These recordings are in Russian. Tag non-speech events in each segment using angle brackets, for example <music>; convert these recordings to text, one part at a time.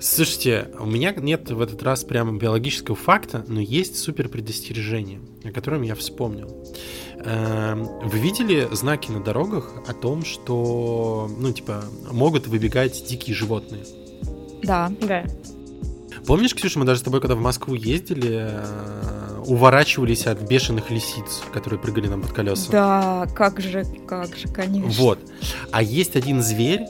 Слушайте, у меня нет в этот раз прямо биологического факта, но есть супер предостережение, о котором я вспомнил. Эм, вы видели знаки на дорогах о том, что, ну, типа, могут выбегать дикие животные? Да. Да. Помнишь, Ксюша, мы даже с тобой, когда в Москву ездили, э, уворачивались от бешеных лисиц, которые прыгали нам под колеса? Да, как же, как же, конечно. Вот. А есть один зверь,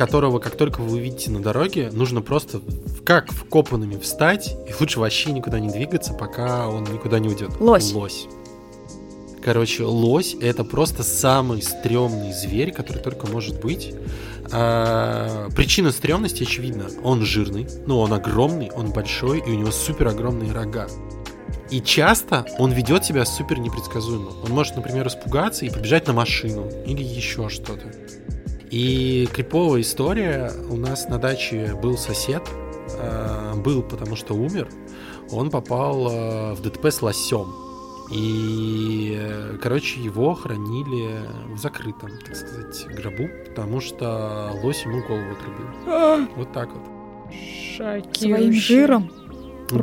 которого, как только вы увидите на дороге, нужно просто как вкопанными встать, и лучше вообще никуда не двигаться, пока он никуда не уйдет. Лось. Лось. Короче, лось это просто самый стрёмный зверь, который только может быть. А, причина стрёмности очевидна. Он жирный, ну он огромный, он большой, и у него супер огромные рога. И часто он ведет себя супер непредсказуемо. Он может, например, испугаться и побежать на машину или еще что-то. И криповая история. У нас на даче был сосед. э, был, потому что умер. Он попал э, в ДТП с лосем. И, э, короче, его хранили в закрытом, так сказать, гробу, потому что лось ему голову отрубил. Вот так вот. Шокирующе. Своим жиром, Да.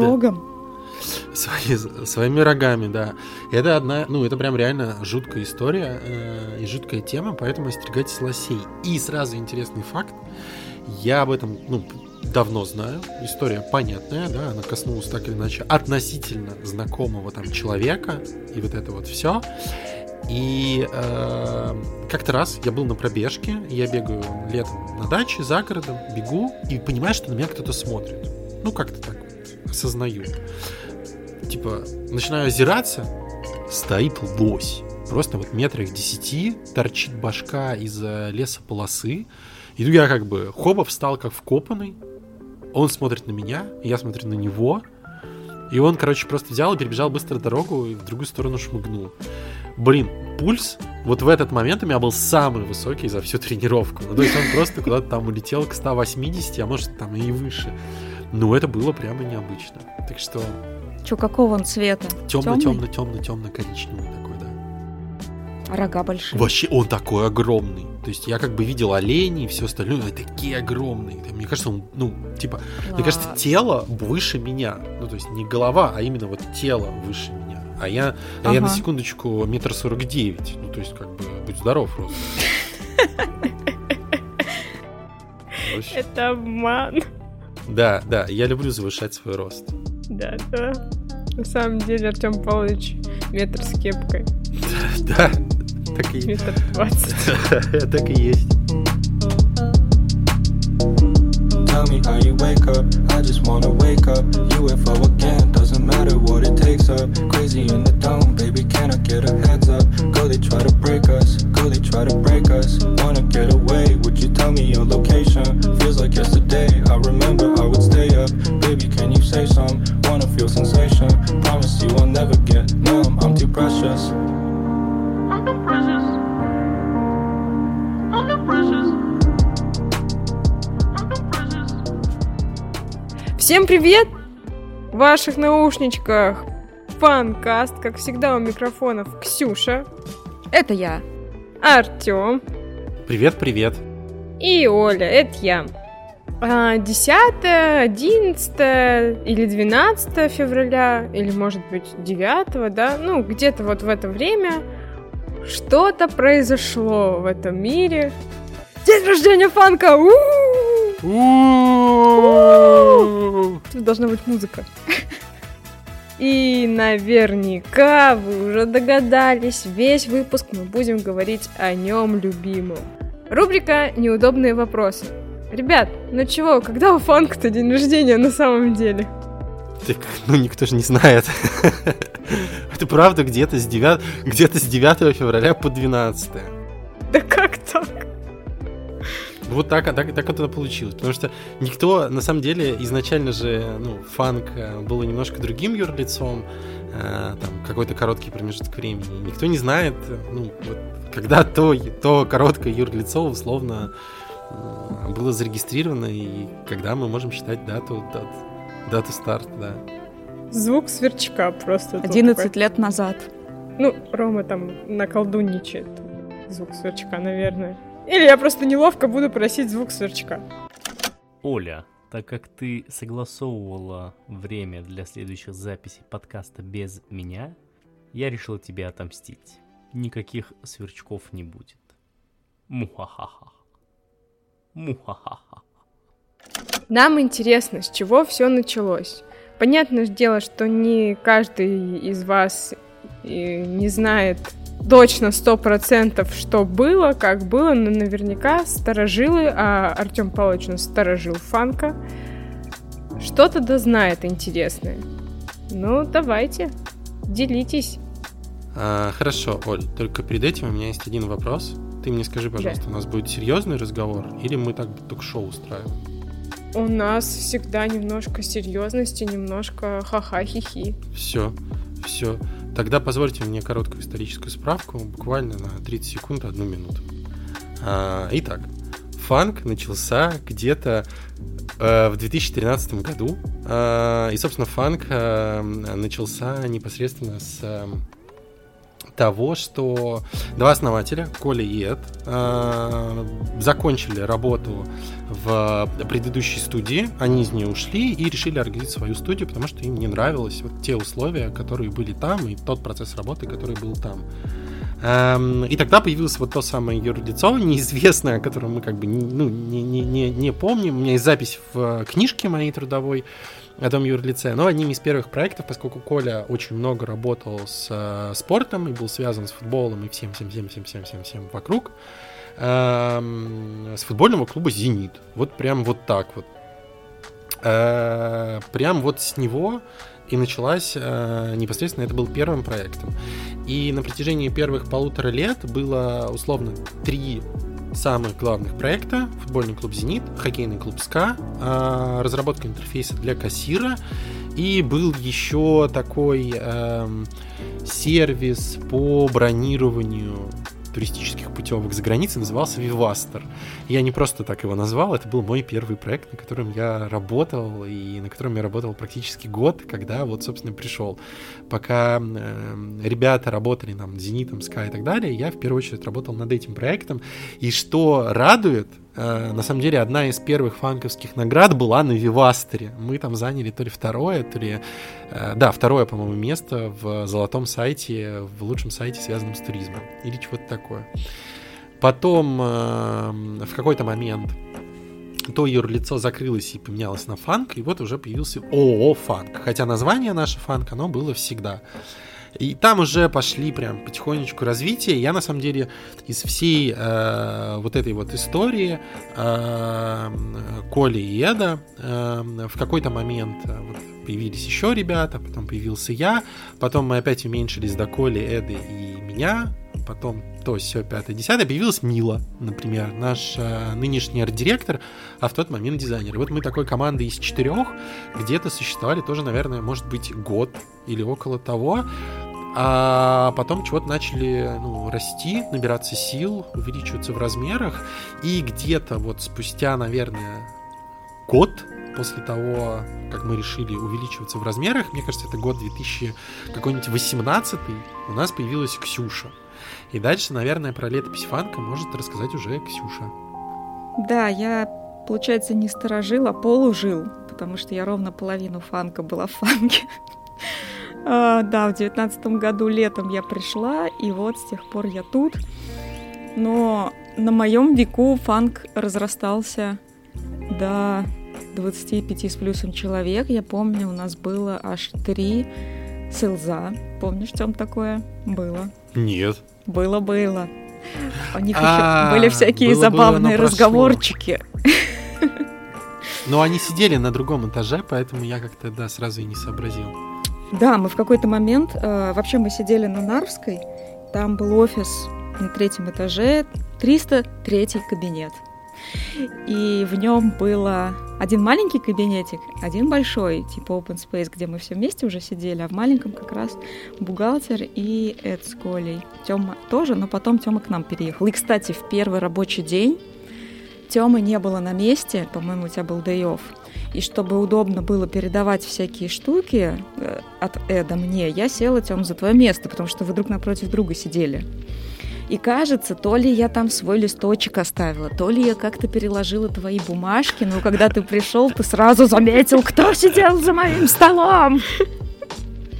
Свои- своими рогами, да. Это одна, ну, это прям реально жуткая история э, и жуткая тема, поэтому остерегайтесь лосей. И сразу интересный факт. Я об этом, ну, давно знаю. История понятная, да, она коснулась так или иначе относительно знакомого там человека и вот это вот все. И э, как-то раз я был на пробежке, я бегаю летом на даче, за городом, бегу и понимаю, что на меня кто-то смотрит. Ну, как-то так осознаю. Типа, начинаю озираться, стоит лось. Просто вот метрах десяти торчит башка из лесополосы. И тут я как бы хоба встал как вкопанный. Он смотрит на меня, я смотрю на него. И он, короче, просто взял и перебежал быстро дорогу и в другую сторону шмыгнул. Блин, пульс вот в этот момент у меня был самый высокий за всю тренировку. Ну, то есть он просто куда-то там улетел к 180, а может там и выше. Ну, это было прямо необычно. Так что Че, какого он цвета? темно, темно, темно, темно коричневый такой, да. Рога большие. Вообще, он такой огромный. То есть я как бы видел оленей и все остальное, но такие огромные. Мне кажется, он, ну, типа, мне кажется, Класс. тело выше меня. Ну, то есть не голова, а именно вот тело выше меня. А я, а я на Ага. секундочку метр сорок девять. Ну, то есть, как бы, будь здоров просто. <laughs> Это обман. Да, да, я люблю завышать свой рост. Да, да. На самом деле Артем Павлович метр с кепкой. Да, так и, Метр двадцать. <laughs> так и есть. Tell me how you wake up. I just wanna wake up. UFO again, doesn't matter what it takes up. Crazy in the dome, baby, can I get a heads up? Go, they try to break us. Go, they try to break us. Wanna get away? Would you tell me your location? Feels like yesterday. I remember I would stay up. Baby, can you say some? Wanna feel sensation? Promise you I'll never get numb. I'm too precious. I'm too precious. Всем привет! В ваших наушничках фанкаст, как всегда у микрофонов Ксюша, Это я. Артем Привет, привет. и Оля, это я. А, 10, 11 или 12 февраля, или может быть 9, да, ну где-то вот в это время что-то произошло в этом мире. День рождения фанка! У-у-у! Тут должна быть музыка. <laughs> И наверняка вы уже догадались, весь выпуск мы будем говорить о нем любимом. Рубрика «Неудобные вопросы». Ребят, ну чего, когда у фанка-то день рождения на самом деле? Так, ну никто же не знает. <laughs> Это правда где-то с 9, где-то с 9 февраля по 12. Да как так? Вот так, а так, так это получилось. Потому что никто, на самом деле, изначально же, ну, фанк э, был немножко другим юрлицом, э, там, какой-то короткий промежуток времени. Никто не знает, ну, вот, когда то, то короткое юрлицо, условно, э, было зарегистрировано, и когда мы можем считать дату, дату, дату старта, да. Звук сверчка просто. тут 11 такой. лет назад. Ну, Рома там наколдунничает. Звук сверчка, наверное. Или я просто неловко буду просить звук сверчка. Оля, так как ты согласовывала время для следующих записей подкаста без меня, я решил тебе отомстить. Никаких сверчков не будет. Мухахаха. Мухахаха. Нам интересно, с чего все началось. Понятное дело, что не каждый из вас не знает точно сто процентов, что было, как было, но наверняка старожилы, а Артем Павлович у нас старожил фанка, что-то да знает интересное. Ну, давайте, делитесь. А, хорошо, Оль, только перед этим у меня есть один вопрос. Ты мне скажи, пожалуйста, Да. у нас будет серьезный разговор или мы так ток-шоу устраиваем? У нас всегда немножко серьезности, немножко ха-ха-хи-хи. Все, все. Тогда позвольте мне короткую историческую справку, буквально на 30 секунд, одну минуту. А, итак, фанк начался где-то э, в 2013 году. А, и, собственно, фанк э, начался непосредственно с э, того, что два основателя, Коля и Эд, э, закончили работу в предыдущей студии, они из нее ушли и решили организовать свою студию, потому что им не нравилось вот те условия, которые были там, и тот процесс работы, который был там. Эм, И тогда появилось вот то самое юрлицо, неизвестное, о котором мы как бы ну, не, не, не, не помним. У меня есть запись в книжке моей трудовой о том юрлице, но одним из первых проектов, поскольку Коля очень много работал с э, спортом и был связан с футболом и всем, всем, всем, всем, всем, всем, всем вокруг, эм, с футбольного клуба «Зенит». Вот прям вот так вот. Э, Прям вот с него и началась э, непосредственно, это был первым проектом. И на протяжении первых полутора лет было условно три самых главных проекта. Футбольный клуб «Зенит», хоккейный клуб «СКА», э, разработка интерфейса для кассира, и был еще такой эм, сервис по бронированию туристических путевок за границей, назывался Вивастер. Я не просто так его назвал, это был мой первый проект, на котором я работал, и на котором я работал практически год, когда вот, собственно, пришел. Пока э, ребята работали нам, Зенитом, Sky и так далее, я в первую очередь работал над этим проектом. И что радует, на самом деле, одна из первых фанковских наград была на Вивастере. Мы там заняли то ли второе, то ли... э, да, второе, по-моему, место в золотом сайте, в лучшем сайте, связанном с туризмом. Или чего-то такое. Потом э, в какой-то момент то юрлицо закрылось и поменялось на фанк, и вот уже появился ООО «Фанк». Хотя название наше «Фанк», оно было всегда. И там уже пошли прям потихонечку развитие. Я, на самом деле, из всей э, вот этой вот истории э, Коли и Эда э, в какой-то момент э, вот появились еще ребята, потом появился я, потом мы опять уменьшились до Коли, Эды и меня, потом то все пятое, десятое, появилась Мила, например, наш э, нынешний арт-директор, а в тот момент дизайнер. И вот мы такой командой из четырех где-то существовали тоже, наверное, может быть, год или около того. А потом чего-то начали ну, расти, набираться сил, увеличиваться в размерах. И где-то вот спустя, наверное, год после того, как мы решили увеличиваться в размерах, мне кажется, это год 2000 какой-нибудь 18 у нас появилась Ксюша. И дальше, наверное, про летопись фанка может рассказать уже Ксюша. Да, я, получается, не сторожил, а полужил, потому что я ровно половину фанка была в фанке. А, Да, в девятнадцатом году летом я пришла, и вот с тех пор я тут. Но на моем веку фанк разрастался до 25 с плюсом человек. Я помню, у нас было аж три селза. Помнишь, чем такое? Было. Нет. Было-было. У них А, еще были всякие забавные разговорчики. Но они сидели на другом этаже, поэтому я как-то, да, сразу и не сообразил. Да, мы в какой-то момент, э, вообще мы сидели на Нарвской, там был офис на третьем этаже, 303 кабинет. И в нем было один маленький кабинетик, один большой, типа open space, где мы все вместе уже сидели, а в маленьком как раз бухгалтер и Эд с Колей. Тёма тоже, но потом Тёма к нам переехал. И, кстати, в первый рабочий день Тёмы не было на месте, по-моему, у тебя был day off. И чтобы удобно было передавать всякие штуки э, от Эда мне, я села, Тём, за твое место, потому что вы друг напротив друга сидели. И кажется, то ли я там свой листочек оставила, то ли я как-то переложила твои бумажки, но когда ты пришел, ты сразу заметил, кто сидел за моим столом.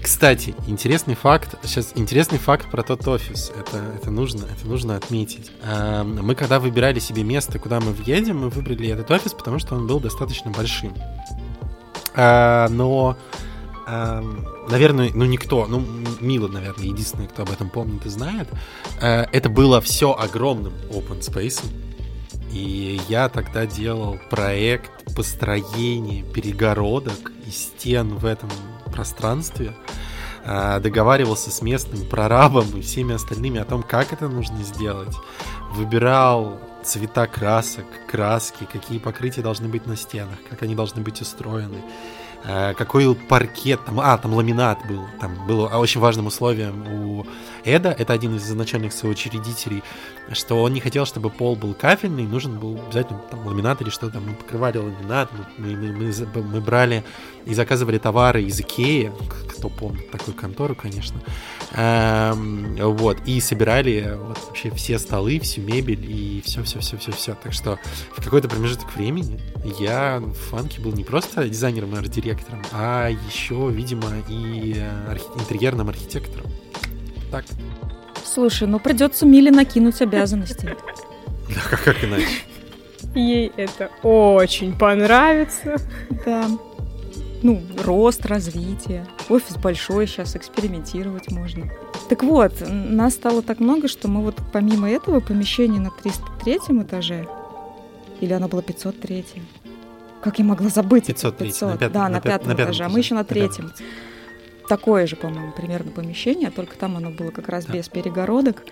Кстати, интересный факт. Сейчас интересный факт про тот офис. Это, это нужно, это нужно отметить. Эм, Мы когда выбирали себе место, куда мы въедем, мы выбрали этот офис, потому что он был достаточно большим. Э, Но, эм, наверное, ну никто, ну Мила, наверное, единственный, кто об этом помнит и знает. Э, Это было все огромным open space. И я тогда делал проект построения перегородок и стен в этом пространстве. А, Договаривался с местным прорабом и всеми остальными о том, как это нужно сделать. Выбирал цвета красок, краски, какие покрытия должны быть на стенах, как они должны быть устроены. А, Какой паркет, там, а, там ламинат был, там было очень важным условием у Эда, это один из изначальных соучредителей, что он не хотел, чтобы пол был кафельный, нужен был обязательно там ламинат или что-то. Мы покрывали ламинат, мы, мы, мы, мы брали и заказывали товары из Икеи, кто помнит такую контору, конечно. Эм, вот, и собирали вот, вообще все столы, всю мебель и все-все-все-все-все. Так что в какой-то промежуток времени я в фанке был не просто дизайнером и арт-директором, а еще, видимо, и э, архи- интерьерным архитектором. Так, Слушай, ну придется Миле накинуть обязанности. да, как, как иначе? Ей это очень понравится. Да. Ну, рост, развитие. Офис большой, сейчас экспериментировать можно. Так вот, нас стало так много, что мы вот помимо этого помещения на 303 этаже, или оно было 503 как я могла забыть? 503, на пятом- да, на на пят- пятом на пятом этаже, а мы еще на на третьем. Такое же, по-моему, примерно помещение, только там оно было как раз Да. без перегородок.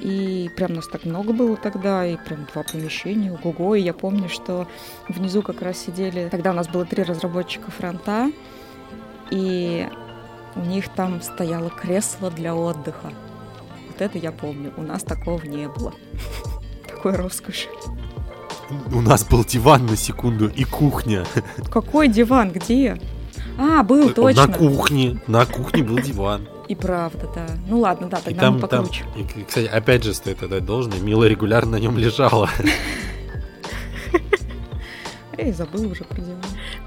И прям нас так много было тогда, и прям два помещения, ого-го. И я помню, что внизу как раз сидели... Тогда у нас было три разработчика фронта, и у них там стояло кресло для отдыха. Вот это я помню. У нас такого не было. <laughs> Такой роскоши. У нас был диван на секунду и кухня. Какой диван? Где? А, был, На точно. кухне, на кухне был диван. И правда, да. Ну ладно, да, И тогда там, мы там, покруче. и, кстати, опять же стоит отдать должное, Мила регулярно на нем лежала. <laughs> Эй, забыл уже про диван.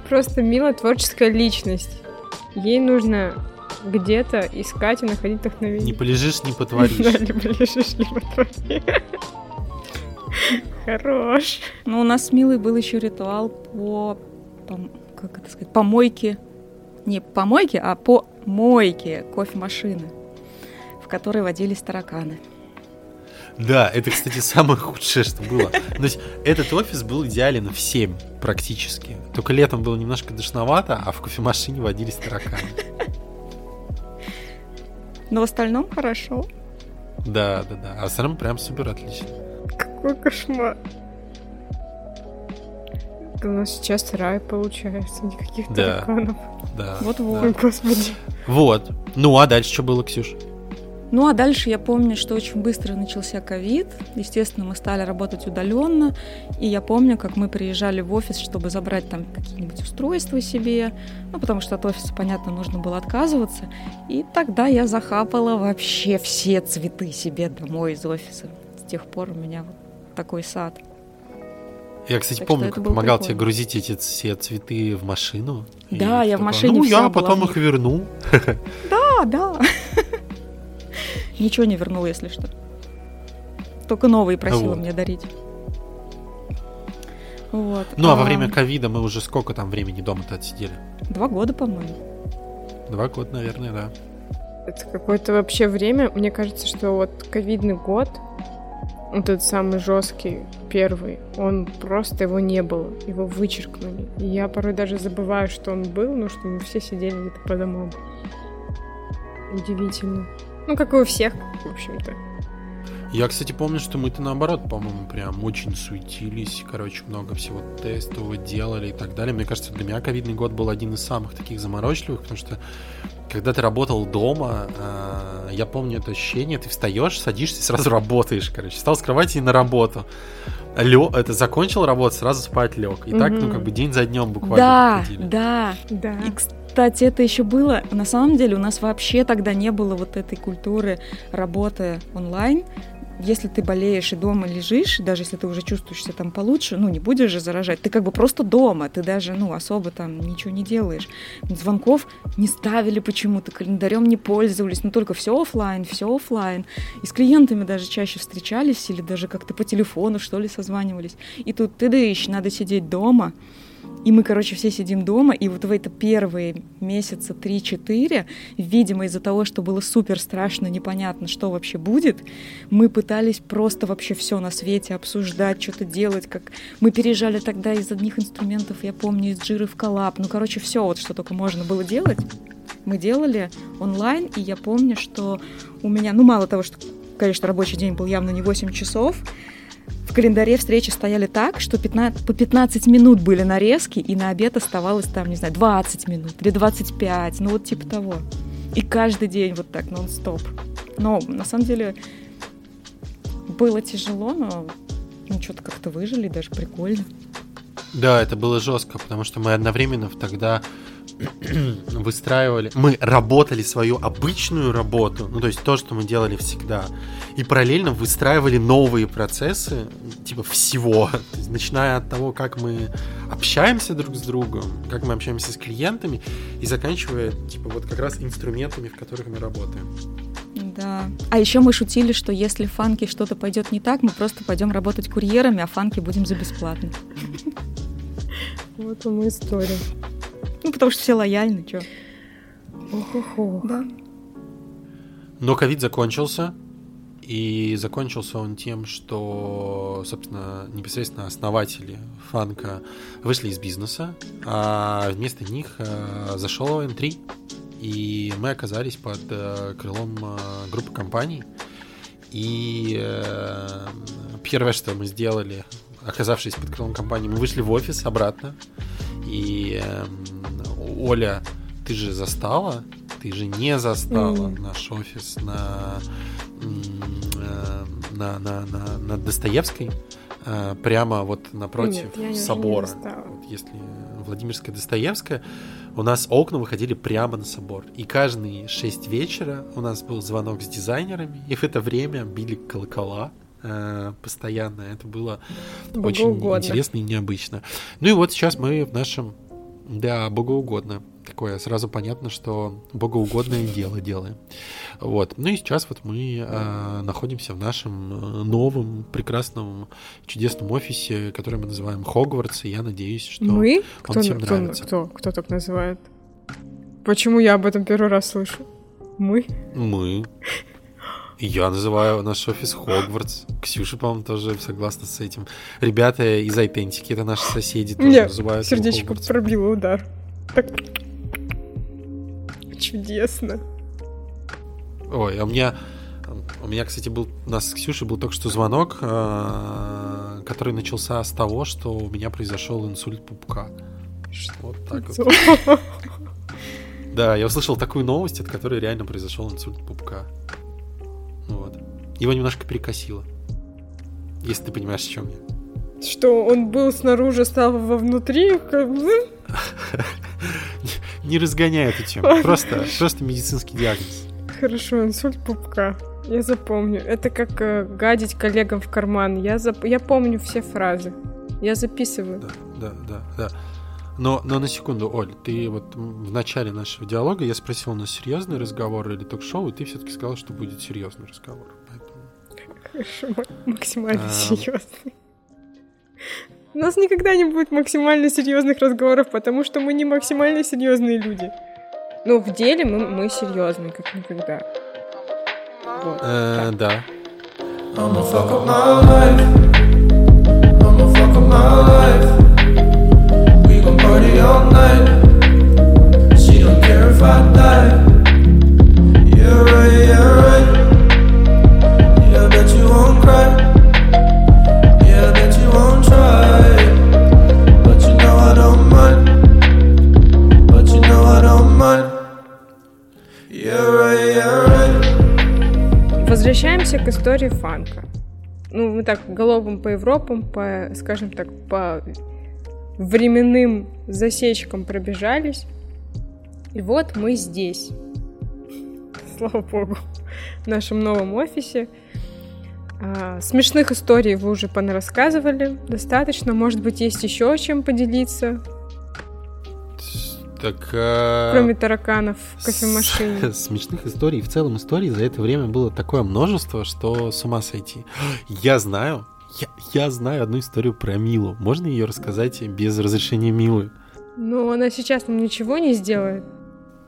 Просто Мила творческая личность. Ей нужно где-то искать и находить Не вдохновение. полежишь, не <laughs> Да, потворишь. либо лежишь, либо твои. Хорош. Ну, у нас с Милой был еще ритуал по, пом- как это сказать, помойке. Не помойке, а по мойке кофемашины, в которой водились тараканы. Да, это, кстати, самое худшее, что было. То есть этот офис был идеален всем практически. Только летом было немножко душновато, а в кофемашине водились тараканы. Но в остальном хорошо. Да, да, да. А в остальном прям супер отлично. Какой кошмар. Это у нас сейчас рай получается, никаких Да. тараканов. Да. Вот-вот. Ой, господи. Вот. Ну, а дальше что было, Ксюш? Ну а дальше я помню, что очень быстро начался ковид. Естественно, мы стали работать удаленно. И я помню, как мы приезжали в офис, чтобы забрать там какие-нибудь устройства себе. Ну, потому что от офиса, понятно, нужно было отказываться. И тогда я захапала вообще все цветы себе домой из офиса. С тех пор у меня вот такой сад. Я, кстати, Так помню, как помогал прикольно. тебе грузить эти все цветы в машину. Да, я в машине Ну, я потом их верну. <laughs> Да, да. Ничего не вернула, если что. Только новые просила мне дарить. Вот. Ну, а во А, время ковида мы уже сколько там времени дома-то отсидели? Два года, по-моему. Два года, наверное, да. Это какое-то вообще время. Мне кажется, что вот ковидный год, вот этот самый жесткий первый, он просто его не было, его вычеркнули. И я порой даже забываю, что он был, но что мы все сидели где-то по домам. Удивительно. Ну, как и у всех, в общем-то. Я, кстати, помню, что мы-то наоборот, по-моему, прям очень суетились, короче, много всего тестового делали и так далее. Мне кажется, для меня ковидный год был один из самых таких заморочливых, потому что когда ты работал дома, э, я помню это ощущение, ты встаешь, садишься и сразу <laughs> работаешь, короче. Встал с кровати и на работу. Лё, это закончил работу, сразу спать лег. И так, ну, как бы день за днем буквально Да, проходили. да. Да. И, кстати, это еще было... На самом деле у нас вообще тогда не было вот этой культуры работы онлайн. Если ты болеешь и дома лежишь, даже если ты уже чувствуешь себя там получше, ну, не будешь же заражать, ты как бы просто дома, ты даже, ну, особо там ничего не делаешь. Звонков не ставили почему-то, календарем не пользовались, но только все офлайн, все офлайн. И с клиентами даже чаще встречались или даже как-то по телефону, что ли, созванивались. И тут ты даешь, надо сидеть дома, и мы, короче, все сидим дома, и вот в это первые месяца 3-4, видимо, из-за того, что было супер страшно, непонятно, что вообще будет, мы пытались просто вообще все на свете обсуждать, что-то делать, как мы переезжали тогда из одних инструментов, я помню, из джиры в коллаб, ну, короче, все вот, что только можно было делать, мы делали онлайн, и я помню, что у меня, ну, мало того, что, конечно, рабочий день был явно не 8 часов, в календаре встречи стояли так, что 15, по 15 минут были нарезки, и на обед оставалось там, не знаю, 20 минут или 25, ну вот типа того. И каждый день вот так, нон-стоп. Но на самом деле было тяжело, но ну, что-то как-то выжили, даже прикольно. Да, это было жестко, потому что мы одновременно тогда <clears throat> выстраивали, мы работали свою обычную работу, ну то есть то, что мы делали всегда, и параллельно выстраивали новые процессы, типа всего, <laughs> есть, начиная от того, как мы общаемся друг с другом, как мы общаемся с клиентами, и заканчивая, типа, вот как раз инструментами, в которых мы работаем. Да. А еще мы шутили, что если в фанке что-то пойдет не так, мы просто пойдем работать курьерами, а фанки будем за бесплатно. <laughs> Вот вам история. Потому что все лояльны, что. Ох-ох-ох. Да. Но ковид закончился, и закончился он тем, что, собственно, непосредственно основатели фанка вышли из бизнеса, а вместо них э, зашел N3, и мы оказались под э, крылом э, группы компаний. И э, первое, что мы сделали, оказавшись под крылом компании, мы вышли в офис обратно. И э, Оля, ты же застала, ты же не застала Мгм. наш офис на, э, на, на, на, на Достоевской, э, прямо вот напротив Нет, собора. Вот если Владимирская Достоевская, у нас окна выходили прямо на собор. И каждые шесть вечера у нас был звонок с дизайнерами, и в это время били колокола э, постоянно. Это было очень Богоугодно. интересно и необычно. Ну и вот сейчас мы в нашем, да, богоугодно. Такое сразу понятно, что богоугодное дело делаем. Вот. Ну и сейчас вот мы э, находимся в нашем э, новом, прекрасном, чудесном офисе, который мы называем Хогвартс, и я надеюсь, что Мы? Кто, всем кто, нравится. кто, кто так называет? Почему я об этом первый раз слышу? Мы? мы. Я называю наш офис Хогвартс. Ксюша, по-моему, тоже согласна с этим. Ребята из Айтентики, это наши соседи, тоже Мне называют сердечко пробило удар. Так. Чудесно. Ой, а у меня, у меня, кстати, был, у нас с Ксюшей был только что звонок, э, который начался с того, что у меня произошел инсульт пупка. Вот так вот. Да, я услышал такую новость, от которой реально произошел инсульт пупка. Вот. Его немножко перекосило. Если ты понимаешь, о чем я. Что он был снаружи, стал вовнутри? как бы? <laughs> Не разгоняй эту тему. Просто, просто медицинский диагноз. Хорошо, инсульт пупка. Я запомню. Это как э, гадить коллегам в карман. Я, зап... я помню все фразы. Я записываю. Да, да, да, да. Но, но на секунду, Оль, ты вот в начале нашего диалога я спросил, у нас серьезный разговор или ток-шоу, и ты все-таки сказал, что будет серьезный разговор. Поэтому... Хорошо, ма- максимально Ам. серьезный. У нас никогда не будет максимально серьезных разговоров, потому что мы не максимально серьезные люди. Ну, в деле мы, мы серьезные, как никогда. Вот. Э, да. I'ma fuck up my life. I'ma fuck up my life. Истории фанка. Ну, мы так головом по Европам, по, скажем так, по временным засечкам пробежались. И вот мы здесь. Слава богу. В нашем новом офисе. А, смешных историй вы уже понарассказывали. Достаточно. Может быть, есть еще чем поделиться, Так, э, кроме тараканов в кофемашине. <laughs> смешных историй, в целом историй за это время было такое множество, что с ума сойти. Я знаю, я, я знаю одну историю про Милу. Можно ее рассказать без разрешения Милы? Но она сейчас нам ничего не сделает.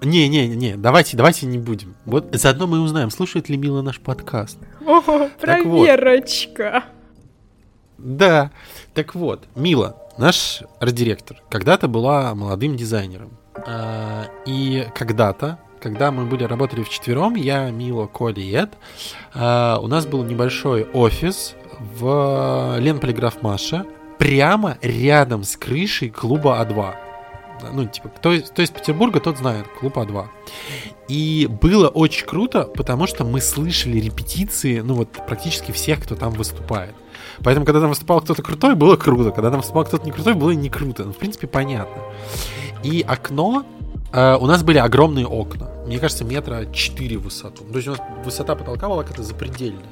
Не-не-не, давайте, давайте не будем. Вот заодно мы узнаем, слушает ли Мила наш подкаст. О, Так вот. проверочка. Да. Так вот, Мила, наш арт-директор, когда-то была молодым дизайнером. А, И когда-то, когда мы были работали вчетвером, я, Мила, Коля и Эд, а, у нас был небольшой офис в Ленполиграф Маша, прямо рядом с крышей клуба А2. Ну, типа, кто, кто из Петербурга, тот знает, клуб А2. И было очень круто, потому что мы слышали репетиции, ну вот, практически всех, кто там выступает. Поэтому, когда там выступал кто-то крутой, было круто. Когда там выступал кто-то не крутой, было не круто. Ну, в принципе, понятно. И окно... э, у нас были огромные окна. Мне кажется, метра 4 в высоту. То есть у нас высота потолка была какая-то запредельная.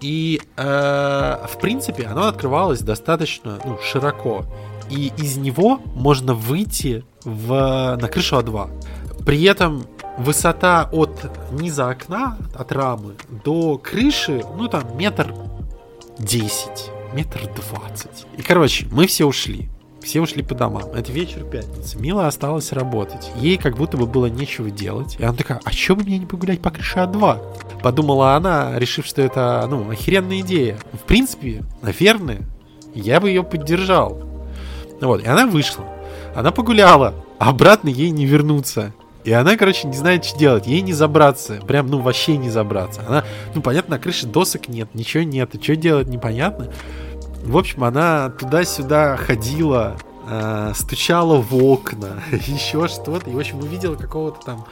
И, э, в принципе, оно открывалось достаточно ну, широко. И из него можно выйти в, на крышу А2. При этом высота от низа окна, от рамы, до крыши, ну там метр 10, метр 20. И, короче, мы все ушли. Все ушли по домам. Это вечер пятницы. Мила осталась работать. Ей как будто бы было нечего делать. И она такая, а чё бы мне не погулять по крыше А2? Подумала она, решив, что это, ну, охеренная идея. В принципе, наверное, я бы ее поддержал. Вот, и она вышла. Она погуляла, а обратно ей не вернуться. И она, короче, не знает, что делать. Ей не забраться. Прям, ну, вообще не забраться. Она, ну, понятно, на крыше досок нет, ничего нет. И что делать, непонятно. В общем, она туда-сюда ходила, э, стучала в окна, <laughs> еще что-то. И, в общем, увидела какого-то там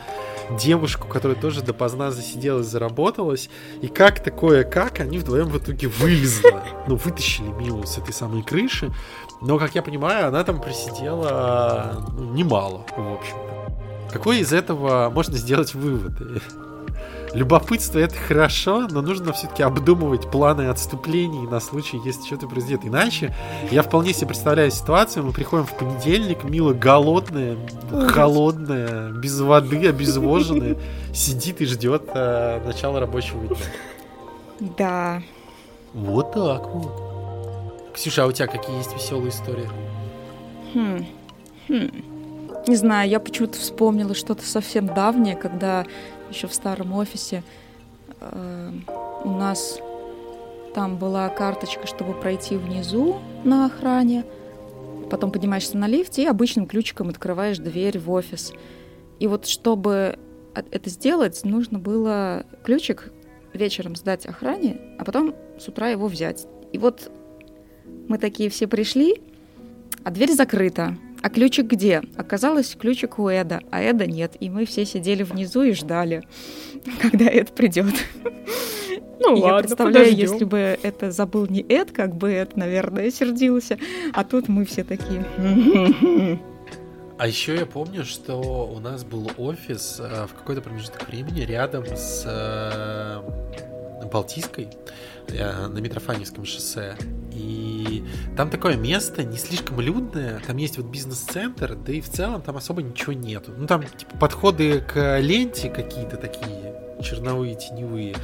девушку, которая тоже допоздна засиделась, заработалась. И как такое, как они вдвоем в итоге вылезли. Ну, вытащили Милу с этой самой крыши. Но, как я понимаю, она там просидела ну, немало, в общем. Какой из этого можно сделать вывод? Любопытство это хорошо, но нужно все-таки обдумывать планы отступлений на случай, если что-то произойдет. Иначе я вполне себе представляю ситуацию, мы приходим в понедельник, Мила голодная, холодная, без воды, обезвоженная, сидит и ждет э, начала рабочего дня. Да. Вот так вот. Ксюша, а у тебя какие есть веселые истории? Хм. Хм. Не знаю, я почему-то вспомнила что-то совсем давнее, когда еще в старом офисе э, у нас там была карточка, чтобы пройти внизу на охране. Потом поднимаешься на лифте и обычным ключиком открываешь дверь в офис. И вот чтобы это сделать, нужно было ключик вечером сдать охране, а потом с утра его взять. И вот мы такие все пришли, а дверь закрыта. А ключик где? Оказалось, ключик у Эда, а Эда нет. И мы все сидели внизу и ждали, <laughs> когда Эд придет. <laughs> Ну И я ладно, представляю, подождем. если бы это забыл не Эд, как бы Эд, наверное, сердился. А тут мы все такие. А еще я помню, что у нас был офис э, в какой-то промежуток времени рядом с э, Балтийской э, на Митрофаневском шоссе. И там такое место не слишком людное. Там есть вот бизнес-центр, да и в целом там особо ничего нету. Ну там типа подходы к ленте какие-то такие черновые, теневые.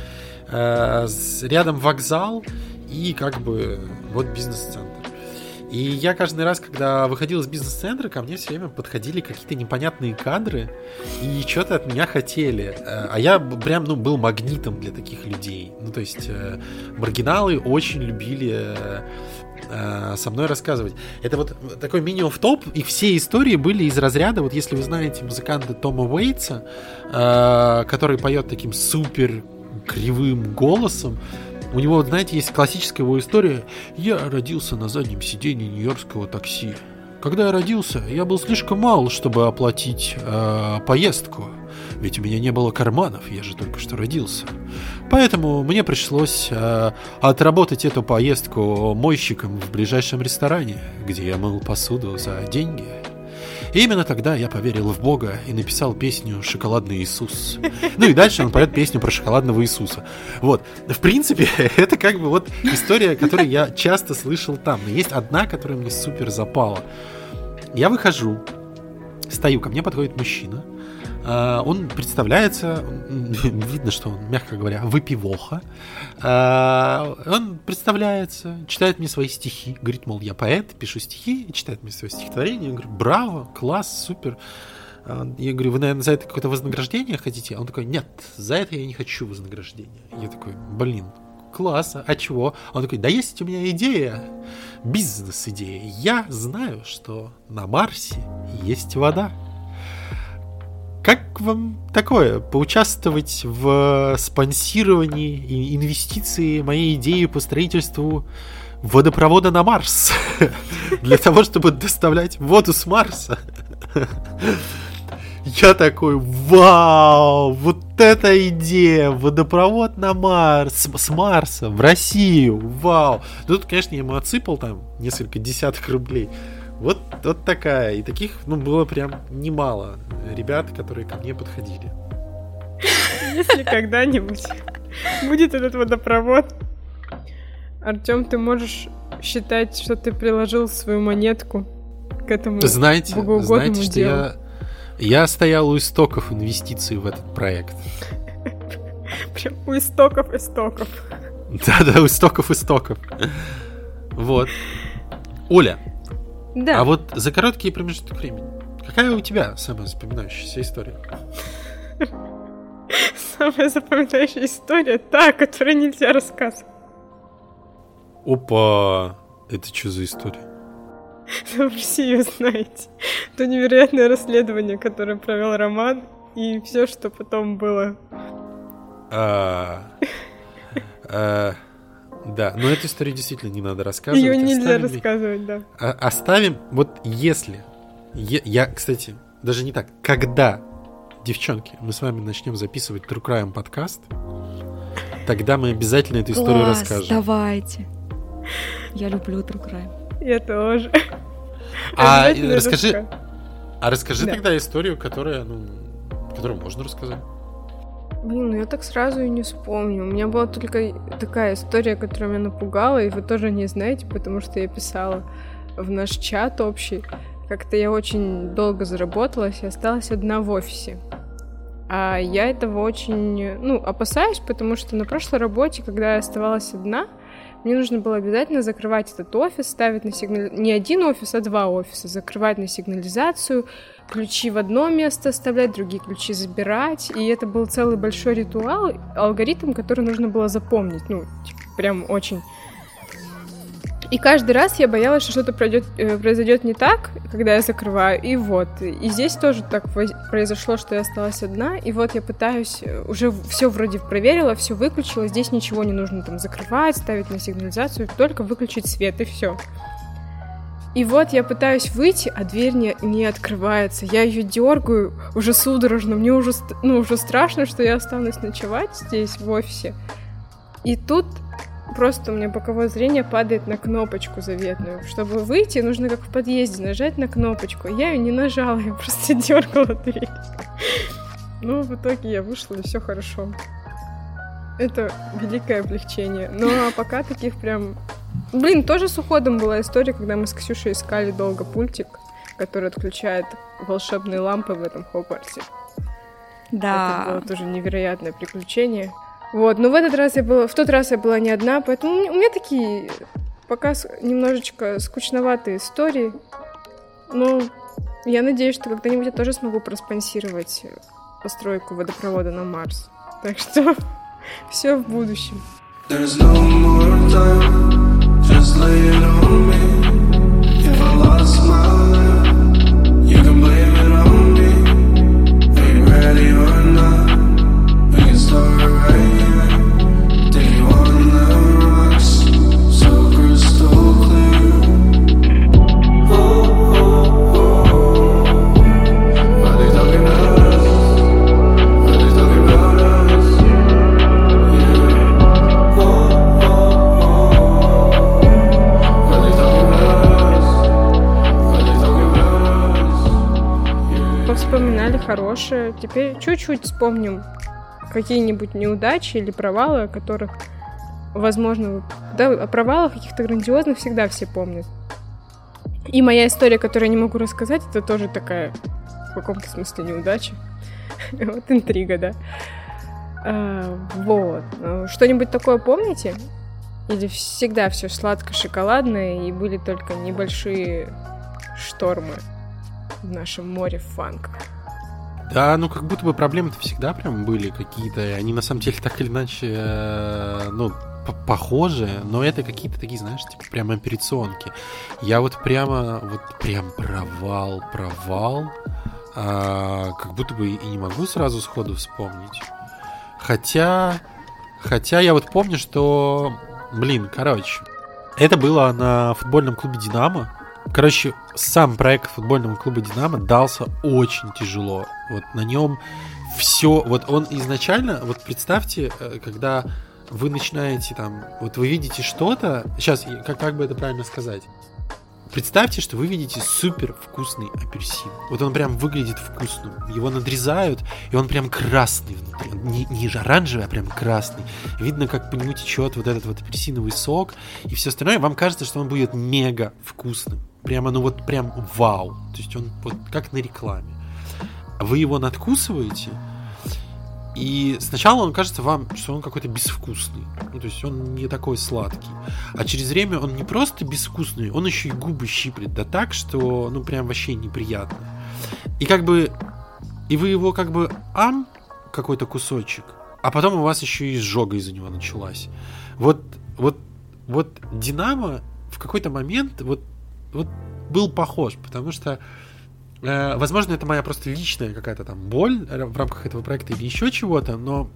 Э, рядом вокзал и как бы вот бизнес-центр. И я каждый раз, когда выходил из бизнес-центра, ко мне все время подходили какие-то непонятные кадры и что-то от меня хотели. Э, А я прям, ну, был магнитом для таких людей. Ну, то есть э, маргиналы очень любили э, со мной рассказывать. Это вот такой мини в топ и все истории были из разряда, вот если вы знаете музыканта Тома Уэйтса, э, который поет таким супер кривым голосом, у него, знаете, есть классическая его история. Я родился на заднем сиденье нью-йоркского такси. Когда я родился, я был слишком мал, чтобы оплатить э, поездку. Ведь у меня не было карманов, я же только что родился. Поэтому мне пришлось э, отработать эту поездку мойщиком в ближайшем ресторане, где я мыл посуду за деньги. И именно тогда я поверил в Бога и написал песню «Шоколадный Иисус». Ну и дальше он поет песню про шоколадного Иисуса. Вот. В принципе, <laughs> это как бы вот история, которую я часто слышал там. Но есть одна, которая мне супер запала. Я выхожу, стою, ко мне подходит мужчина, он представляется, <laughs> видно, что он, мягко говоря, выпивоха. А, он представляется, читает мне свои стихи, говорит, мол, я поэт, пишу стихи, читает мне свои стихотворения. Я говорю, браво, класс, супер. А, я говорю, вы, наверное, за это какое-то вознаграждение хотите? Он такой, нет, за это я не хочу вознаграждения. Я такой, блин, класс, а чего? Он такой, да есть у меня идея, бизнес-идея. Я знаю, что на Марсе есть вода. Как вам такое? Поучаствовать в спонсировании и инвестиции моей идеи по строительству водопровода на Марс. <laughs> Для того, чтобы доставлять воду с Марса. <laughs> Я такой, вау, вот эта идея, водопровод на Марс, с Марса в Россию, вау. Ну, тут, конечно, я ему отсыпал там несколько десяток рублей. Вот, вот такая. И таких, ну, было прям немало ребят, которые ко мне подходили. Если когда-нибудь будет этот водопровод, Артем, ты можешь считать, что ты приложил свою монетку к этому знаете, знаете, что делу. я, я стоял у истоков инвестиций в этот проект. Прям у истоков истоков. Да-да, у истоков истоков. Вот. Оля, да. А вот за короткий промежуток времени, какая у тебя самая запоминающаяся история? Самая запоминающая история та, которую нельзя рассказывать. Опа! Это что за история? <laughs> Вы все ее знаете. То невероятное расследование, которое провел Роман, и все, что потом было. А, а, да, но эту историю действительно не надо рассказывать. Ее нельзя оставим, рассказывать, да. А, оставим, вот если... Я, я, кстати, даже не так. Когда, девчонки, мы с вами начнем записывать True Crime подкаст, тогда мы обязательно эту историю Класс, расскажем. давайте. Я люблю True Crime. Я тоже. А расскажи, а расскажи Да. тогда историю, которая, ну, которую можно рассказать. Блин, ну я так сразу и не вспомню. У меня была только такая история, которая меня напугала, и вы тоже не знаете, потому что я писала в наш чат общий. Как-то я очень долго заработалась и осталась одна в офисе. А я этого очень, ну, опасаюсь, потому что на прошлой работе, когда я оставалась одна, мне нужно было обязательно закрывать этот офис, ставить на сигнал... Не один офис, а два офиса. Закрывать на сигнализацию, ключи в одно место оставлять, другие ключи забирать. И это был целый большой ритуал, алгоритм, который нужно было запомнить. Ну, типа, прям очень и каждый раз я боялась, что что-то пройдет, э, произойдет не так, когда я закрываю. И вот. И здесь тоже так произошло, что я осталась одна. И вот я пытаюсь, э, уже все вроде проверила, все выключила. Здесь ничего не нужно там закрывать, ставить на сигнализацию, только выключить свет и все. И вот я пытаюсь выйти, а дверь не, не открывается. Я ее дергаю уже судорожно. Мне уже, ну, уже страшно, что я останусь ночевать здесь, в офисе. И тут просто у меня боковое зрение падает на кнопочку заветную. Чтобы выйти, нужно как в подъезде нажать на кнопочку. Я ее не нажала, я просто <laughs> дергала дверь. Ну, в итоге я вышла, и все хорошо. Это великое облегчение. Ну, а пока таких прям... Блин, тоже с уходом была история, когда мы с Ксюшей искали долго пультик, который отключает волшебные лампы в этом Хогвартсе. Это было Да. тоже невероятное приключение. Вот, но в этот раз я была, в тот раз я была не одна, поэтому у меня, такие пока немножечко скучноватые истории. Но я надеюсь, что когда-нибудь я тоже смогу проспонсировать постройку водопровода на Марс. Так что <laughs> все в будущем. There's no more time, just lay on me. If I lost my хорошее. Теперь чуть-чуть вспомним какие-нибудь неудачи или провалы, о которых, возможно, да, о провалах каких-то грандиозных всегда все помнят. И моя история, которую я не могу рассказать, это тоже такая в каком-то смысле неудача. <laughs> Вот интрига, да. А, вот. Что-нибудь такое помните? Или всегда все сладко-шоколадное и были только небольшие штормы в нашем море фанка? Да, ну как будто бы проблемы-то всегда прям были какие-то. Они на самом деле так или иначе, э, ну, похожи, но это какие-то такие, знаешь, типа прям операционки. Я вот прямо, вот прям провал, провал, а, как будто бы и не могу сразу сходу вспомнить. Хотя, хотя я вот помню, что, блин, короче, это было на футбольном клубе «Динамо». Короче, сам проект футбольного клуба «Динамо» дался очень тяжело. Вот на нем все... Вот он изначально... Вот представьте, э, когда вы начинаете там... Вот вы видите что-то... Сейчас, как, как бы это правильно сказать? Представьте, что вы видите супер вкусный апельсин. Вот он прям выглядит вкусным. Его надрезают, и он прям красный внутри. Он не, не же оранжевый, а прям красный. Видно, как по нему течет вот этот вот апельсиновый сок и все остальное. Вам кажется, что он будет мега вкусным. Прямо, ну вот прям вау. То есть он вот как на рекламе. Вы его надкусываете, и сначала он кажется вам, что он какой-то безвкусный. Ну, то есть он не такой сладкий. А через время он не просто безвкусный, он еще и губы щиплет. Да так, что ну прям вообще неприятно. И как бы... И вы его как бы ам, какой-то кусочек, а потом у вас еще и изжога из-за него началась. Вот, вот, вот Динамо в какой-то момент вот, вот был похож, потому что Возможно, это моя просто личная какая-то там боль в рамках этого проекта или еще чего-то, но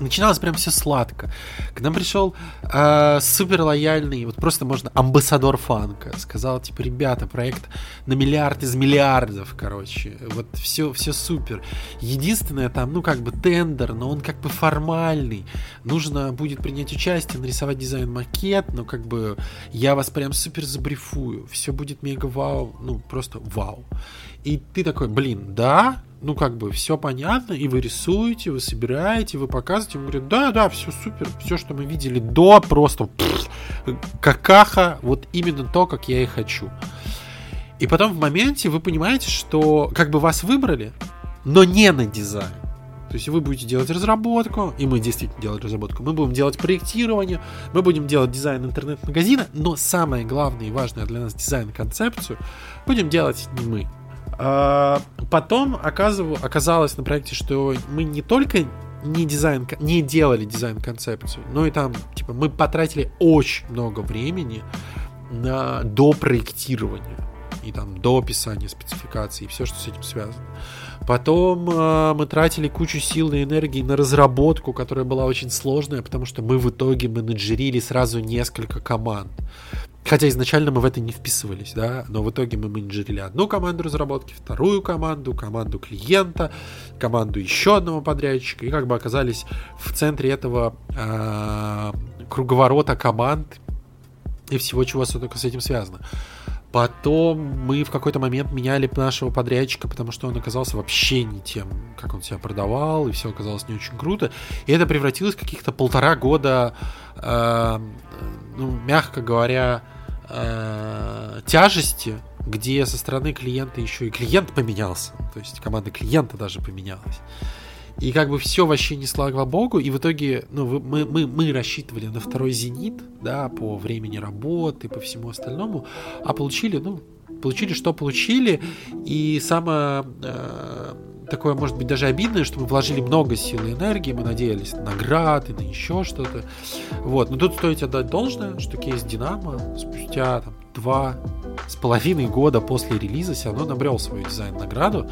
начиналось прям все сладко. К нам пришел э, супер лояльный, вот просто можно амбассадор фанка, сказал типа, ребята, проект на миллиард из миллиардов, короче, вот все, все супер. Единственное там, ну как бы тендер, но он как бы формальный, нужно будет принять участие, нарисовать дизайн-макет, но как бы я вас прям супер забрифую, все будет мега вау, ну просто вау. И ты такой, блин, да, ну, как бы, все понятно, и вы рисуете, вы собираете, вы показываете, вы говорите, да, да, все супер, все, что мы видели до, просто пфф, какаха, вот именно то, как я и хочу. И потом в моменте вы понимаете, что как бы вас выбрали, но не на дизайн. То есть вы будете делать разработку, и мы действительно делать разработку, мы будем делать проектирование, мы будем делать дизайн интернет-магазина, но самое главное и важное для нас дизайн-концепцию будем делать не мы, а, потом оказалось на проекте, что мы не только не дизайн, не делали дизайн-концепцию, но и там, типа, мы потратили очень много времени на до проектирования и там до описания спецификации и все, что с этим связано. Потом э, мы тратили кучу сил и энергии на разработку, которая была очень сложная, потому что мы в итоге менеджерили сразу несколько команд. Хотя изначально мы в это не вписывались, да, но в итоге мы менеджерили одну команду разработки, вторую команду, команду клиента, команду еще одного подрядчика, и как бы оказались в центре этого э, круговорота команд и всего, чего только с этим связано. Потом мы в какой-то момент меняли нашего подрядчика, потому что он оказался вообще не тем, как он себя продавал, и все оказалось не очень круто. И это превратилось в каких-то полтора года, э, ну, мягко говоря, э, тяжести, где со стороны клиента еще и клиент поменялся. То есть команда клиента даже поменялась. И как бы все вообще не слава богу, и в итоге, ну, мы, мы, мы рассчитывали на второй зенит, да, по времени работы, по всему остальному, а получили, ну, получили, что получили, и самое э, такое, может быть, даже обидное, что мы вложили много сил и энергии, мы надеялись на награды, на еще что-то, вот, но тут стоит отдать должное, что кейс Динамо спустя там, два с половиной года после релиза все равно набрел свою дизайн-награду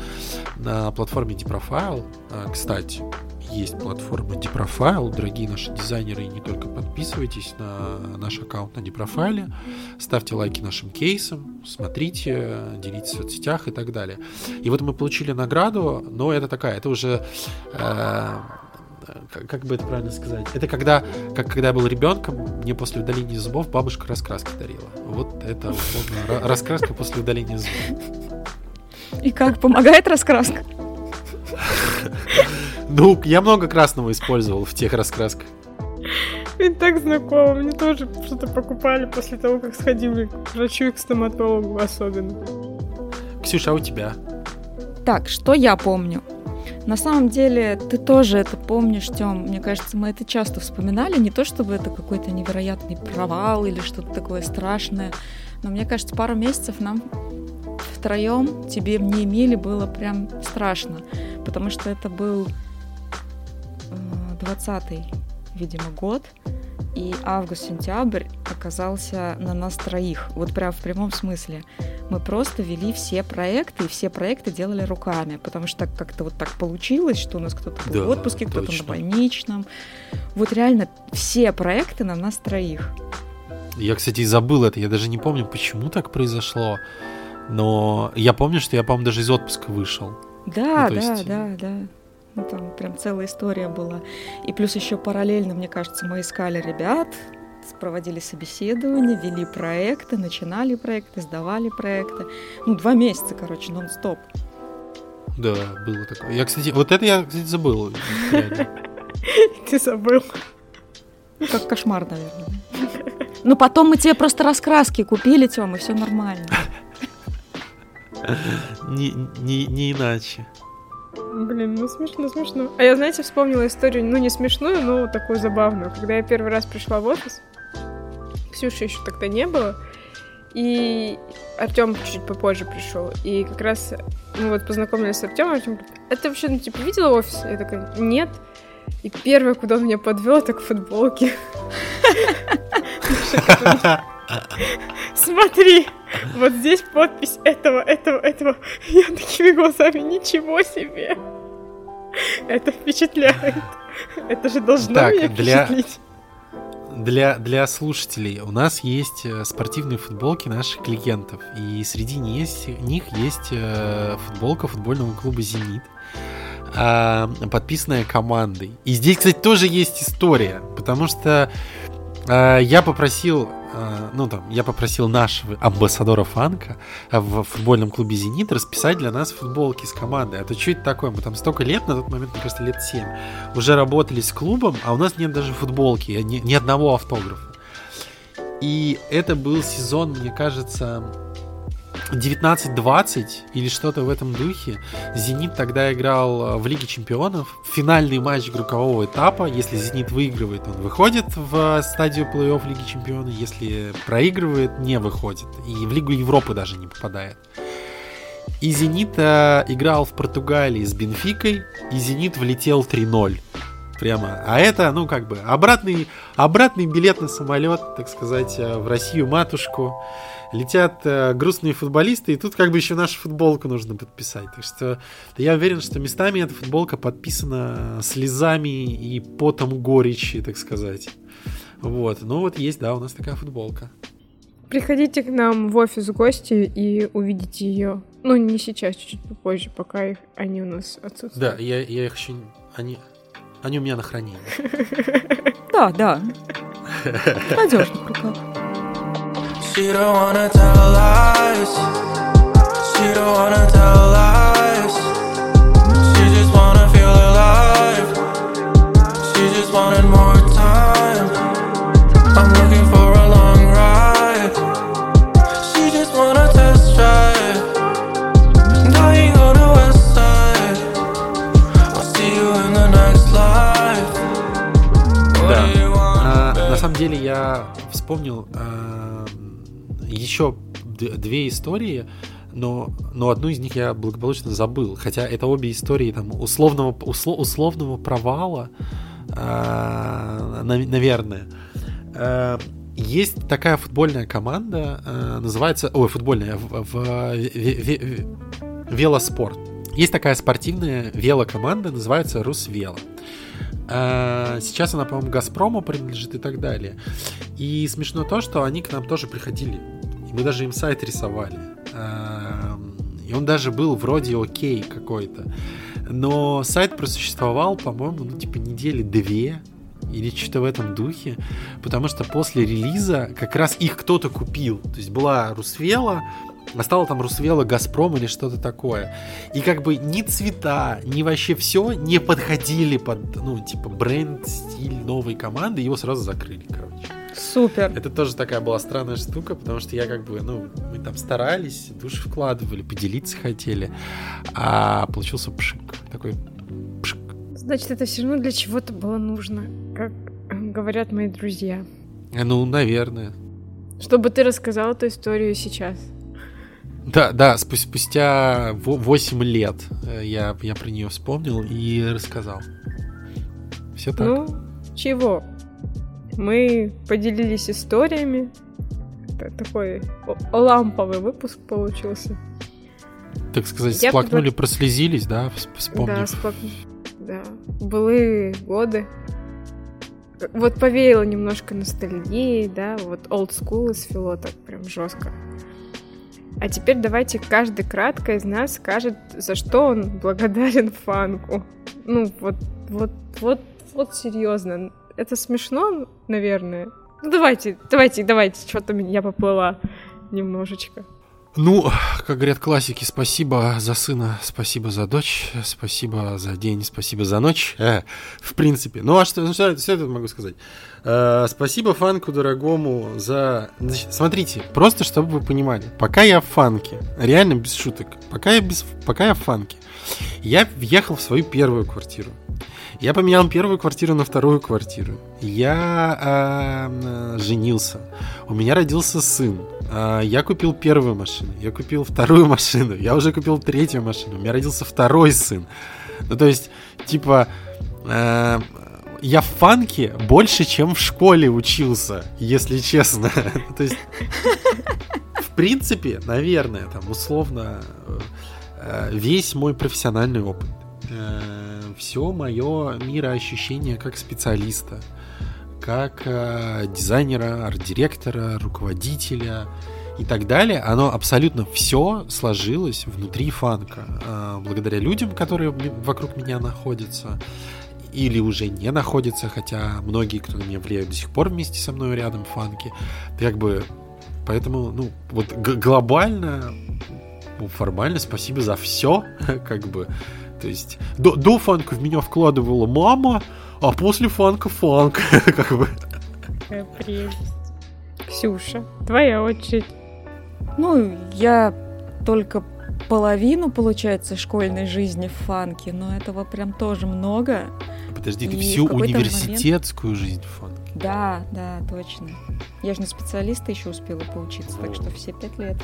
на платформе Deprofile. Кстати, есть платформа Deprofile. Дорогие наши дизайнеры, не только подписывайтесь на наш аккаунт на Deprofile, ставьте лайки нашим кейсам, смотрите, делитесь в соцсетях и так далее. И вот мы получили награду, но это такая, это уже э, как, как бы это правильно сказать? Это когда, как когда я был ребенком, мне после удаления зубов бабушка раскраски дарила. Вот это условно раскраска после удаления зубов. И как, помогает раскраска? <laughs> Ну, я много красного использовал в тех раскрасках. Это так знакомо. Мне тоже что-то покупали после того, как сходили к врачу и к стоматологу особенно. Ксюша, а у тебя? Так, что я помню? На самом деле, ты тоже это помнишь, Тём. Мне кажется, мы это часто вспоминали. Не то, чтобы это какой-то невероятный провал или что-то такое страшное. Но мне кажется, пару месяцев нам втроем, тебе, мне Миле, было прям страшно. Потому что это был э, 20-й, видимо, год. И август-сентябрь оказался на нас троих. Вот прям в прямом смысле. Мы просто вели все проекты, и все проекты делали руками. Потому что как-то вот так получилось, что у нас кто-то был Да, в отпуске, кто-то точно. на больничном. Вот реально все проекты на нас троих. Я, кстати, и забыл это. Я даже не помню, почему так произошло. Но я помню, что я, по-моему, даже из отпуска вышел. Да, Ну, да, есть- да, да. Ну, там прям целая история была. И плюс еще параллельно, мне кажется, мы искали ребят, проводили собеседования, вели проекты, начинали проекты, сдавали проекты. Ну, два месяца, короче, нон-стоп. Да, было такое. Я, кстати, вот это я, кстати, забыл. <laughs> Ты забыл. Ну, как кошмар, наверное. Ну, потом мы тебе просто раскраски купили, Тём, и все нормально. <laughs> Не, не, не иначе. Блин, ну смешно, смешно. А я, знаете, вспомнила историю, ну не смешную, но такую забавную. Когда я первый раз пришла в офис, Ксюши еще тогда не было, и Артем чуть попозже пришел. И как раз мы вот познакомились с Артемом, Артем говорит, а ты вообще, ну, типа, видела офис? Я такая, нет. И первое, куда он меня подвел, так футболки. <laughs> <laughs> <laughs> Смотри, вот здесь подпись этого, этого, этого. Я такими глазами, ничего себе. Это впечатляет. Это же должно Так, меня для- впечатлить. Для, для слушателей у нас есть э, спортивные футболки наших клиентов, и среди них, них есть э, футболка футбольного клуба «Зенит», а, подписанная командой. И здесь, кстати, тоже есть история, потому что э, я попросил, ну там, я попросил нашего амбассадора Фанка э, в футбольном клубе «Зенит» расписать для нас футболки с командой. А то что это такое? Мы там столько лет, на тот момент, мне кажется, лет 7, уже работали с клубом, а у нас нет даже футболки, ни, ни одного автографа. И это был сезон, мне кажется, 19-20 или что-то в этом духе. Зенит тогда играл э, в Лиге Чемпионов. Финальный матч группового этапа. Если Зенит выигрывает, он выходит в э, стадию плей-офф Лиги Чемпионов. Если проигрывает, не выходит. И в Лигу Европы даже не попадает. И Зенит э, играл в Португалии с Бенфикой, и Зенит влетел 3-0. Прямо. А это, ну, как бы, обратный, обратный билет на самолет, так сказать, в Россию матушку. Летят э, грустные футболисты, и тут как бы еще нашу футболку нужно подписать. Так что я уверен, что местами эта футболка подписана слезами и потом горечи, так сказать. Вот. Ну вот есть, да, у нас такая футболка. Приходите к нам в офис в гости и увидите ее. Ну, не сейчас, чуть-чуть попозже, пока их, они у нас Да, отсутствуют. я, я их еще... Они, они у меня на хранении. Да, да. В надежных руках. She don't wanna tell lies. She don't wanna tell lies. She just wanna feel alive. She just wanted more time. I'm looking for a long ride. She just wanna test drive. Dying on the west side. I'll see you in the next life. What Да. do you want, А, babe? на самом деле я вспомнил а, еще две истории, но, но одну из них я благополучно забыл. Хотя это обе истории там условного, усло- условного провала, нав- наверное. А, есть такая футбольная команда, а, называется... Ой, футбольная, в, в- ве- ве- ве- велоспорт. Есть такая спортивная велокоманда, называется Русвело. А, Сейчас она, по-моему, Газпрому принадлежит и так далее. И смешно то, что они к нам тоже приходили. Мы даже им сайт рисовали. А, И он даже был вроде окей какой-то. Но сайт просуществовал, по-моему, ну, типа недели две или что-то в этом духе, потому что после релиза как раз их кто-то купил. То есть была Русвела, а стало там Русвела, Газпром или что-то такое. И как бы ни цвета, ни вообще все не подходили под, ну, типа, бренд, стиль новой команды, его сразу закрыли, короче. Супер. Это тоже такая была странная штука, потому что я как бы, ну, мы там старались, души вкладывали, поделиться хотели, а получился пшик. Такой пшик. Значит, это все равно для чего-то было нужно, как говорят мои друзья. Ну, наверное. Чтобы ты рассказал эту историю сейчас. Да, да, спу- спустя 8 лет э, я, я про нее вспомнил и рассказал. Все так. Ну, чего? Мы поделились историями. Это такой ламповый выпуск получился. так сказать, я сплакнули, предлаг- прослезились, да, вс- Да, вспомнив. спок- да. Былые годы. Вот повеяло немножко ностальгии, да, вот old school из фило так прям жестко. А теперь давайте каждый кратко из нас скажет, за что он благодарен фанку. Ну, вот, вот, вот, вот серьезно. Это смешно, наверное. Ну, давайте, давайте, давайте, что-то я поплыла немножечко. Ну, как говорят классики, спасибо за сына, спасибо за дочь, спасибо за день, спасибо за ночь. Э, в принципе. Ну, а что, ну, что, что я тут могу сказать? Э, спасибо фанку дорогому за... Значит, смотрите, просто чтобы вы понимали, пока я в фанке, реально без шуток, пока я, без... пока я в фанке, я въехал в свою первую квартиру. Я поменял первую квартиру на вторую квартиру. Я э, женился. У меня родился сын. Э, я купил первую машину. Я купил вторую машину. Я уже купил третью машину. У меня родился второй сын. Ну, то есть, типа, э, я в фанке больше, чем в школе учился, если честно. <laughs> То есть, в принципе, наверное, там, условно, э, весь мой профессиональный опыт. Все мое мироощущение как специалиста, как э, дизайнера, арт-директора, руководителя и так далее, оно абсолютно все сложилось внутри фанка, э, благодаря людям, которые вокруг меня находятся или уже не находятся, хотя многие, кто на меня влияют до сих пор вместе со мной рядом в фанке, как бы, поэтому, ну, вот глобально, формально спасибо за все, <laughs> как бы, то есть до, до фанка в меня вкладывала мама, а после фанка фанк. <laughs> как бы. Какая прелесть. Ксюша, твоя очередь. Ну, я только половину, получается, школьной жизни в фанке, но этого прям тоже много. Подожди, ты И всю университетскую жизнь в фанке. Да, да, точно. Я же на специалиста еще успела поучиться, так что все пять лет.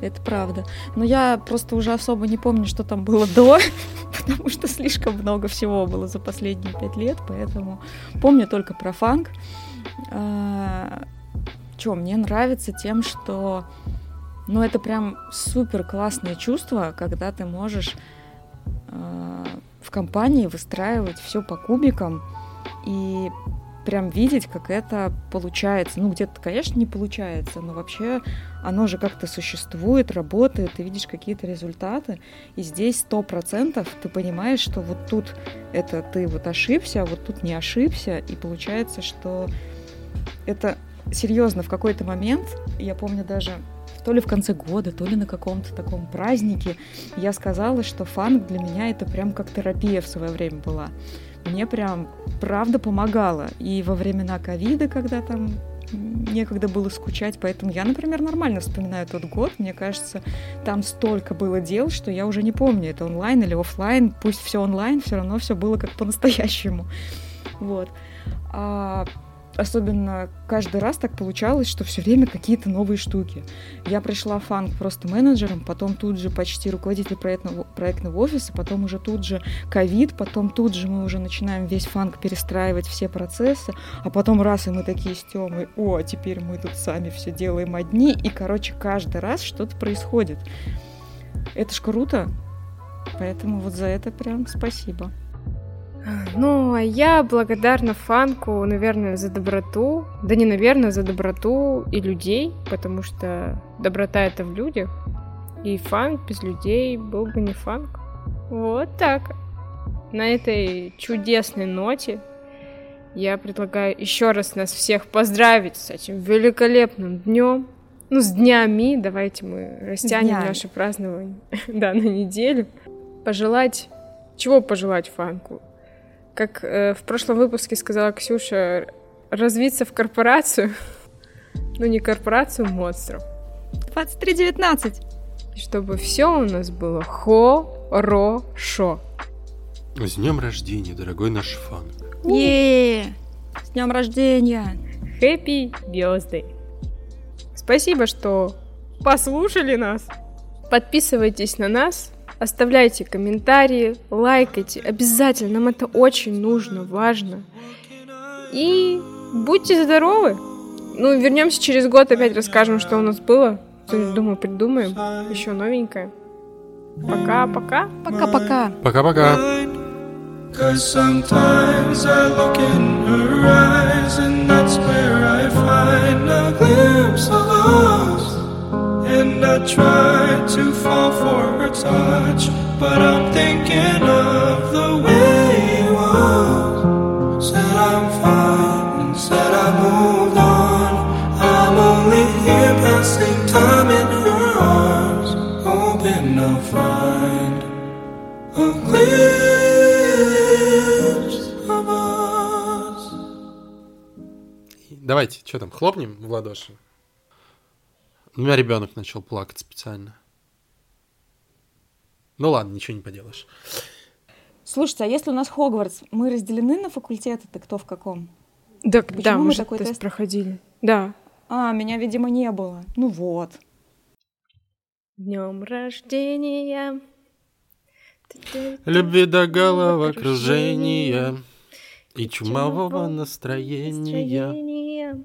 Это правда. Но я просто уже особо не помню, что там было до, <laughs> потому что слишком много всего было за последние пять лет, поэтому помню только про фанк. Че, мне нравится тем, что ну, это прям супер классное чувство, когда ты можешь э, в компании выстраивать все по кубикам и прям видеть, как это получается. Ну, где-то, конечно, не получается, но вообще оно же как-то существует, работает, ты видишь какие-то результаты, и здесь сто процентов ты понимаешь, что вот тут это ты вот ошибся, а вот тут не ошибся, и получается, что это серьезно в какой-то момент, я помню даже то ли в конце года, то ли на каком-то таком празднике, я сказала, что фанк для меня это прям как терапия в свое время была мне прям правда помогало. И во времена ковида, когда там некогда было скучать, поэтому я, например, нормально вспоминаю тот год. Мне кажется, там столько было дел, что я уже не помню, это онлайн или офлайн. Пусть все онлайн, все равно все было как по-настоящему. Вот. А особенно каждый раз так получалось, что все время какие-то новые штуки. Я пришла в фанк просто менеджером, потом тут же почти руководитель проектного, проектного офиса, потом уже тут же ковид, потом тут же мы уже начинаем весь фанк перестраивать все процессы, а потом раз и мы такие с Тёмой, о, теперь мы тут сами все делаем одни, и, короче, каждый раз что-то происходит. Это ж круто, поэтому вот за это прям спасибо. Ну, а я благодарна фанку, наверное, за доброту. Да не, наверное, за доброту и людей, потому что доброта это в людях. И фанк без людей был бы не фанк. Вот так. На этой чудесной ноте я предлагаю еще раз нас всех поздравить с этим великолепным днем. Ну, с днями, давайте мы растянем днями. наше празднование, <laughs> да, на неделю. Пожелать, чего пожелать фанку? Как э, в прошлом выпуске сказала Ксюша, развиться в корпорацию, ну не корпорацию монстров, 23.19. и чтобы все у нас было хорошо. С днем рождения, дорогой наш фан. е С днем рождения! Happy birthday! Спасибо, что послушали нас. Подписывайтесь на нас, оставляйте комментарии, лайкайте. Обязательно, нам это очень нужно, важно. И будьте здоровы. Ну, вернемся через год, опять расскажем, что у нас было. Что-нибудь, Думаю, придумаем. Еще новенькое. Пока-пока. Пока-пока! Пока-пока. Cause sometimes I look in her eyes and that's where I find a glimpse of us. I try to fall for her touch, but I'm thinking of the way it was. Said I'm fine and said I moved on. I'm only here passing time in her arms, hoping I'll find a glimpse of us. Давайте, что там, хлопнем в ладоши? У меня ребенок начал плакать специально. Ну ладно, ничего не поделаешь. Слушайте, а если у нас Хогвартс, мы разделены на факультеты-то кто в каком? Да, Почему да, мы мы же такой тест тест- проходили. Да. А, меня, видимо, не было. Ну вот. Днем рождения. Любви до головокружения и чумового настроения. настроения.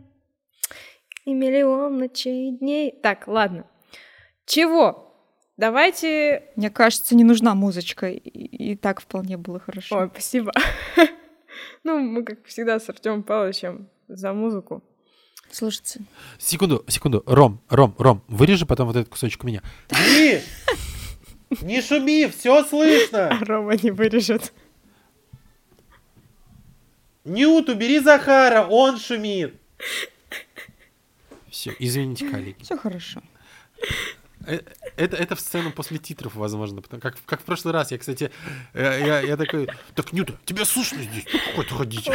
И миллион ночей и дней. Так, ладно. Чего? Давайте... Мне кажется, не нужна музычка. И, и так вполне было хорошо. Ой, спасибо. <laughs> Ну, мы, как всегда, с Артемом Павловичем за музыку. Слушайте, Секунду, секунду. Ром, Ром, Ром, вырежи потом вот этот кусочек у меня. Не! Не шуми, все слышно! А <laughs> Рома не вырежет. Нют, убери Захара, он шумит. Все, извините, коллеги. все хорошо. Э, Это, это в сцену после титров, возможно. Потому, как, как в прошлый раз. Я, кстати, э, я, я такой, так, Нюта, тебя слышно здесь? Ну, какой-то ходить.